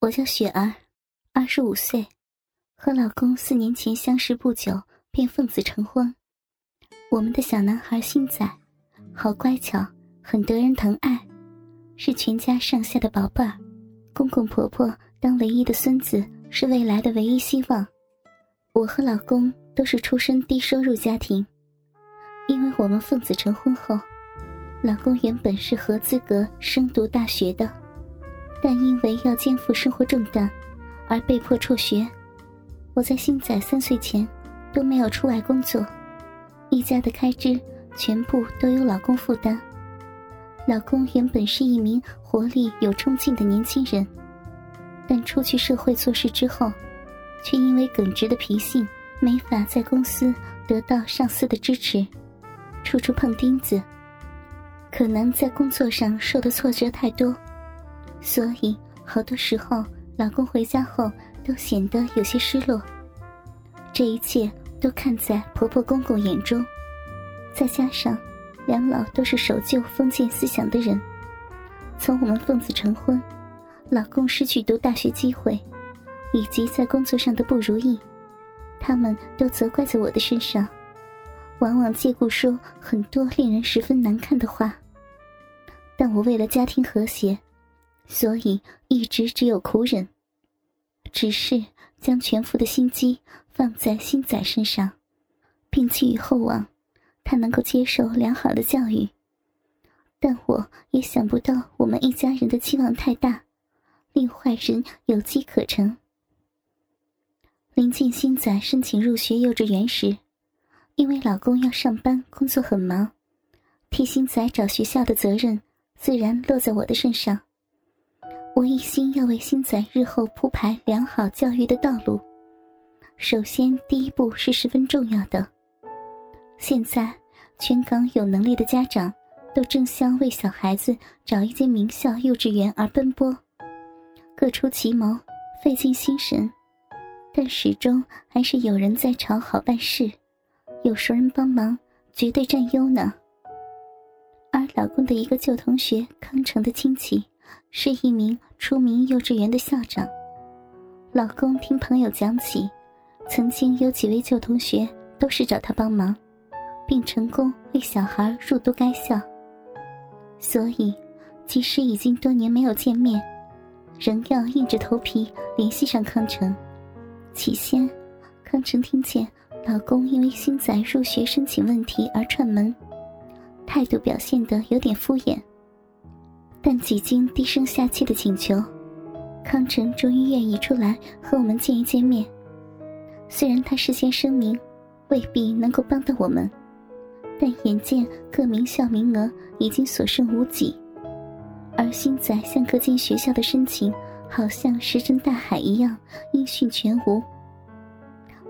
我叫雪儿，二十五岁，和老公四年前相识不久便奉子成婚。我们的小男孩星仔，好乖巧，很得人疼爱，是全家上下的宝贝儿。公公婆婆当唯一的孙子是未来的唯一希望。我和老公都是出身低收入家庭，因为我们奉子成婚后，老公原本是合资格升读大学的。但因为要肩负生活重担，而被迫辍学。我在星仔三岁前都没有出外工作，一家的开支全部都由老公负担。老公原本是一名活力有冲劲的年轻人，但出去社会做事之后，却因为耿直的脾性，没法在公司得到上司的支持，处处碰钉子。可能在工作上受的挫折太多。所以，好多时候，老公回家后都显得有些失落。这一切都看在婆婆公公眼中，再加上两老都是守旧封建思想的人，从我们奉子成婚，老公失去读大学机会，以及在工作上的不如意，他们都责怪在我的身上，往往借故说很多令人十分难看的话。但我为了家庭和谐。所以一直只有苦忍，只是将全副的心机放在新仔身上，并寄予厚望，他能够接受良好的教育。但我也想不到我们一家人的期望太大，令坏人有机可乘。临近新仔申请入学幼稚园时，因为老公要上班，工作很忙，替新仔找学校的责任自然落在我的身上。我一心要为星仔日后铺排良好教育的道路，首先第一步是十分重要的。现在，全港有能力的家长都争相为小孩子找一间名校幼稚园而奔波，各出奇谋，费尽心神，但始终还是有人在朝好办事，有熟人帮忙，绝对占优呢。而老公的一个旧同学康城的亲戚。是一名出名幼稚园的校长。老公听朋友讲起，曾经有几位旧同学都是找他帮忙，并成功为小孩入读该校。所以，即使已经多年没有见面，仍要硬着头皮联系上康成。起先，康成听见老公因为新仔入学申请问题而串门，态度表现得有点敷衍。但几经低声下气的请求，康成终于愿意出来和我们见一见面。虽然他事先声明，未必能够帮到我们，但眼见各名校名额已经所剩无几，而新仔向各间学校的申请好像石沉大海一样，音讯全无。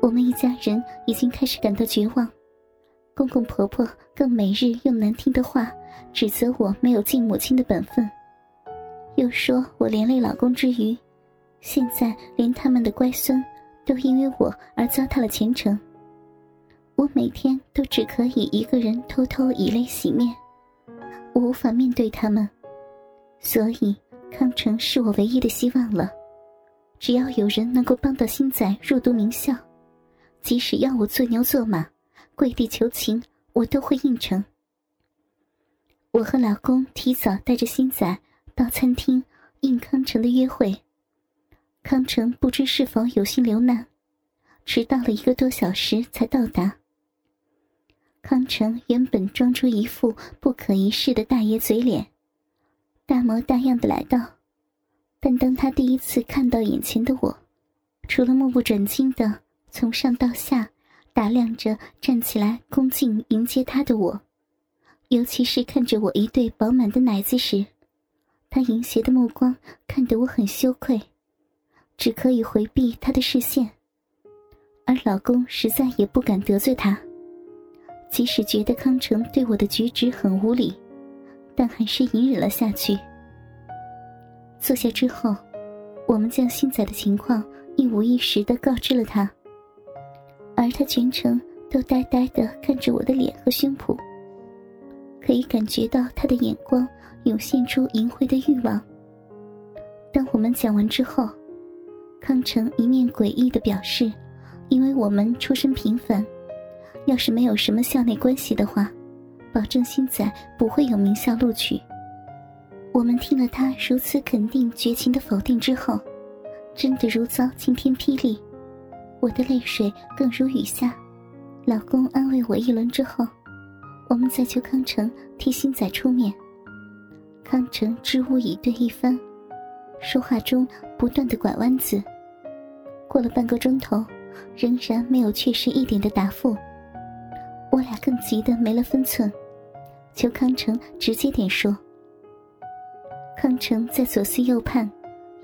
我们一家人已经开始感到绝望，公公婆婆更每日用难听的话。指责我没有尽母亲的本分，又说我连累老公之余，现在连他们的乖孙都因为我而糟蹋了前程。我每天都只可以一个人偷偷以泪洗面，我无法面对他们，所以康城是我唯一的希望了。只要有人能够帮到新仔入读名校，即使要我做牛做马，跪地求情，我都会应承。我和老公提早带着新仔到餐厅应康城的约会。康城不知是否有心留难，迟到了一个多小时才到达。康城原本装出一副不可一世的大爷嘴脸，大模大样的来到，但当他第一次看到眼前的我，除了目不转睛的从上到下打量着站起来恭敬迎接他的我。尤其是看着我一对饱满的奶子时，他淫邪的目光看得我很羞愧，只可以回避他的视线。而老公实在也不敢得罪他，即使觉得康城对我的举止很无礼，但还是隐忍了下去。坐下之后，我们将新仔的情况一五一十的告知了他，而他全程都呆呆的看着我的脸和胸脯。可以感觉到他的眼光涌现出淫秽的欲望。当我们讲完之后，康成一面诡异的表示，因为我们出身平凡，要是没有什么校内关系的话，保证新仔不会有名校录取。我们听了他如此肯定绝情的否定之后，真的如遭晴天霹雳，我的泪水更如雨下。老公安慰我一轮之后，我们再求康成替新仔出面。康成支吾以对一番，说话中不断的拐弯子。过了半个钟头，仍然没有确实一点的答复。我俩更急得没了分寸，求康成直接点说。康成在左思右盼，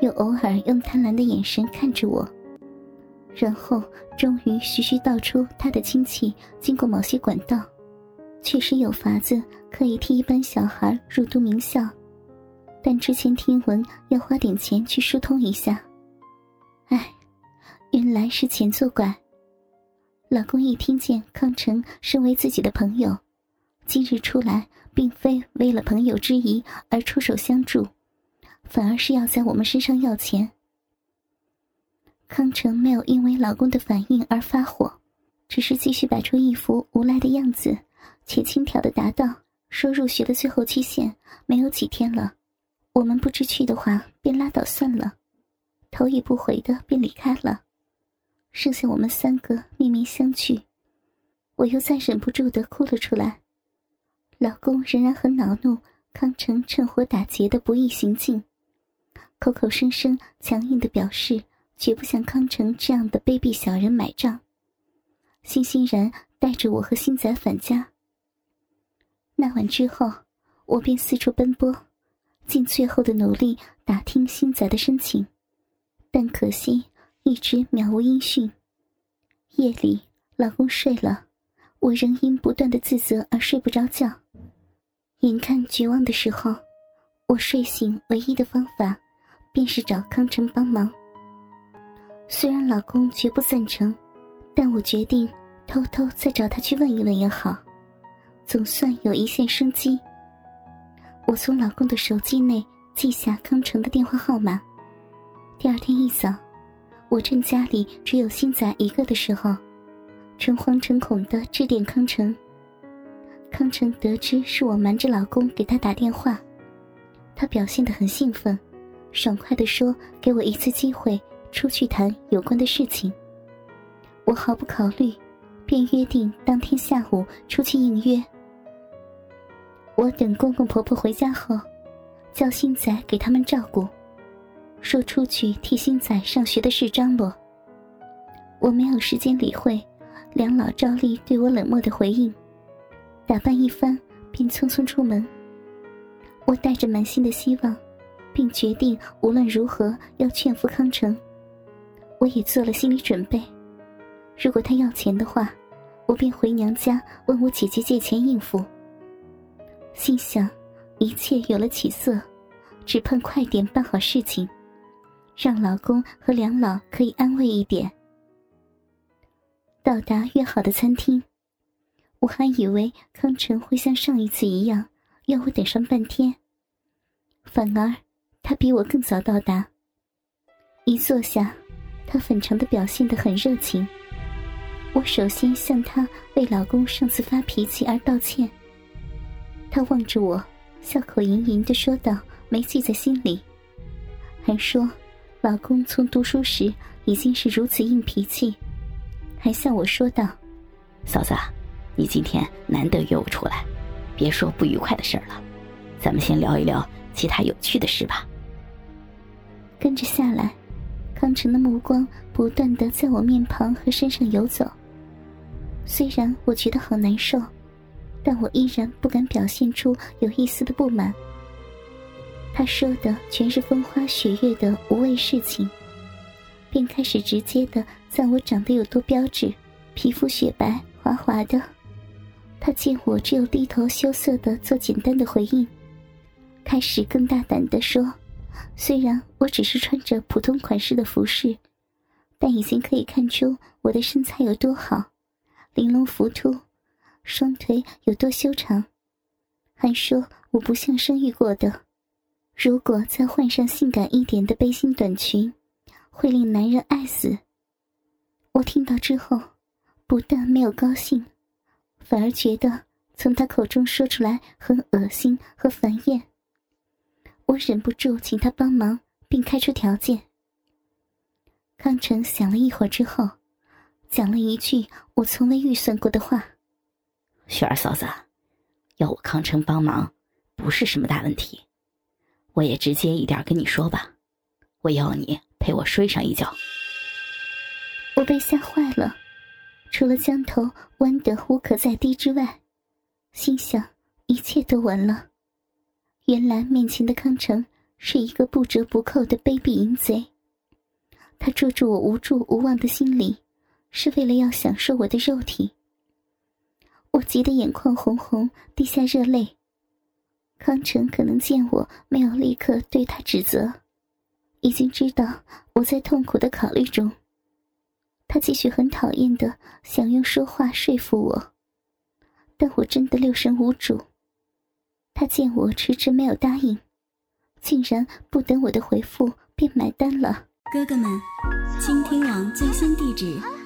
又偶尔用贪婪的眼神看着我，然后终于徐徐道出他的亲戚经过某些管道，确实有法子可以替一般小孩入读名校，但之前听闻要花点钱去疏通一下。唉，原来是钱作怪。老公一听见康成身为自己的朋友，今日出来。并非为了朋友之谊而出手相助，反而是要在我们身上要钱。康成没有因为老公的反应而发火，只是继续摆出一副无赖的样子，且轻佻的答道：“说入学的最后期限没有几天了，我们不知去的话便拉倒算了。”头也不回的便离开了，剩下我们三个面面相觑，我又再忍不住的哭了出来。老公仍然很恼怒康成趁火打劫的不义行径，口口声声强硬的表示绝不向康成这样的卑鄙小人买账，欣欣然带着我和新仔返家。那晚之后，我便四处奔波，尽最后的努力打听新仔的申请，但可惜一直渺无音讯。夜里，老公睡了，我仍因不断的自责而睡不着觉。眼看绝望的时候，我睡醒唯一的方法，便是找康成帮忙。虽然老公绝不赞成，但我决定偷偷再找他去问一问也好，总算有一线生机。我从老公的手机内记下康成的电话号码。第二天一早，我趁家里只有新仔一个的时候，诚惶诚恐的致电康成。康成得知是我瞒着老公给他打电话，他表现得很兴奋，爽快地说：“给我一次机会，出去谈有关的事情。”我毫不考虑，便约定当天下午出去应约。我等公公婆婆回家后，叫星仔给他们照顾，说出去替星仔上学的事张罗。我没有时间理会两老照例对我冷漠的回应。打扮一番，便匆匆出门。我带着满心的希望，并决定无论如何要劝服康成。我也做了心理准备，如果他要钱的话，我便回娘家问我姐姐借钱应付。心想，一切有了起色，只盼快点办好事情，让老公和两老可以安慰一点。到达约好的餐厅。我还以为康成会像上一次一样，要我等上半天。反而，他比我更早到达。一坐下，他反常的表现得很热情。我首先向他为老公上次发脾气而道歉。他望着我，笑口盈盈的说道：“没记在心里。”还说，老公从读书时已经是如此硬脾气，还向我说道：“嫂子。”你今天难得约我出来，别说不愉快的事了，咱们先聊一聊其他有趣的事吧。跟着下来，康成的目光不断的在我面庞和身上游走。虽然我觉得好难受，但我依然不敢表现出有一丝的不满。他说的全是风花雪月的无谓事情，便开始直接的赞我长得有多标致，皮肤雪白滑滑的。他见我只有低头羞涩的做简单的回应，开始更大胆的说：“虽然我只是穿着普通款式的服饰，但已经可以看出我的身材有多好，玲珑浮凸，双腿有多修长。还说我不像生育过的，如果再换上性感一点的背心短裙，会令男人爱死。我听到之后，不但没有高兴，反而觉得从他口中说出来很恶心和烦厌。我忍不住请他帮忙，并开出条件。康成想了一会儿之后，讲了一句我从未预算过的话：“雪儿嫂子，要我康成帮忙，不是什么大问题。我也直接一点跟你说吧，我要你陪我睡上一觉。”我被吓坏了，除了将头弯得无可再低之外，心想一切都完了。原来面前的康成是一个不折不扣的卑鄙淫贼。他捉住我无助无望的心理，是为了要享受我的肉体。我急得眼眶红红，滴下热泪。康成可能见我没有立刻对他指责，已经知道我在痛苦的考虑中。他继续很讨厌的想用说话说服我，但我真的六神无主。他见我迟迟没有答应，竟然不等我的回复便买单了。哥哥们，倾听网最新地址，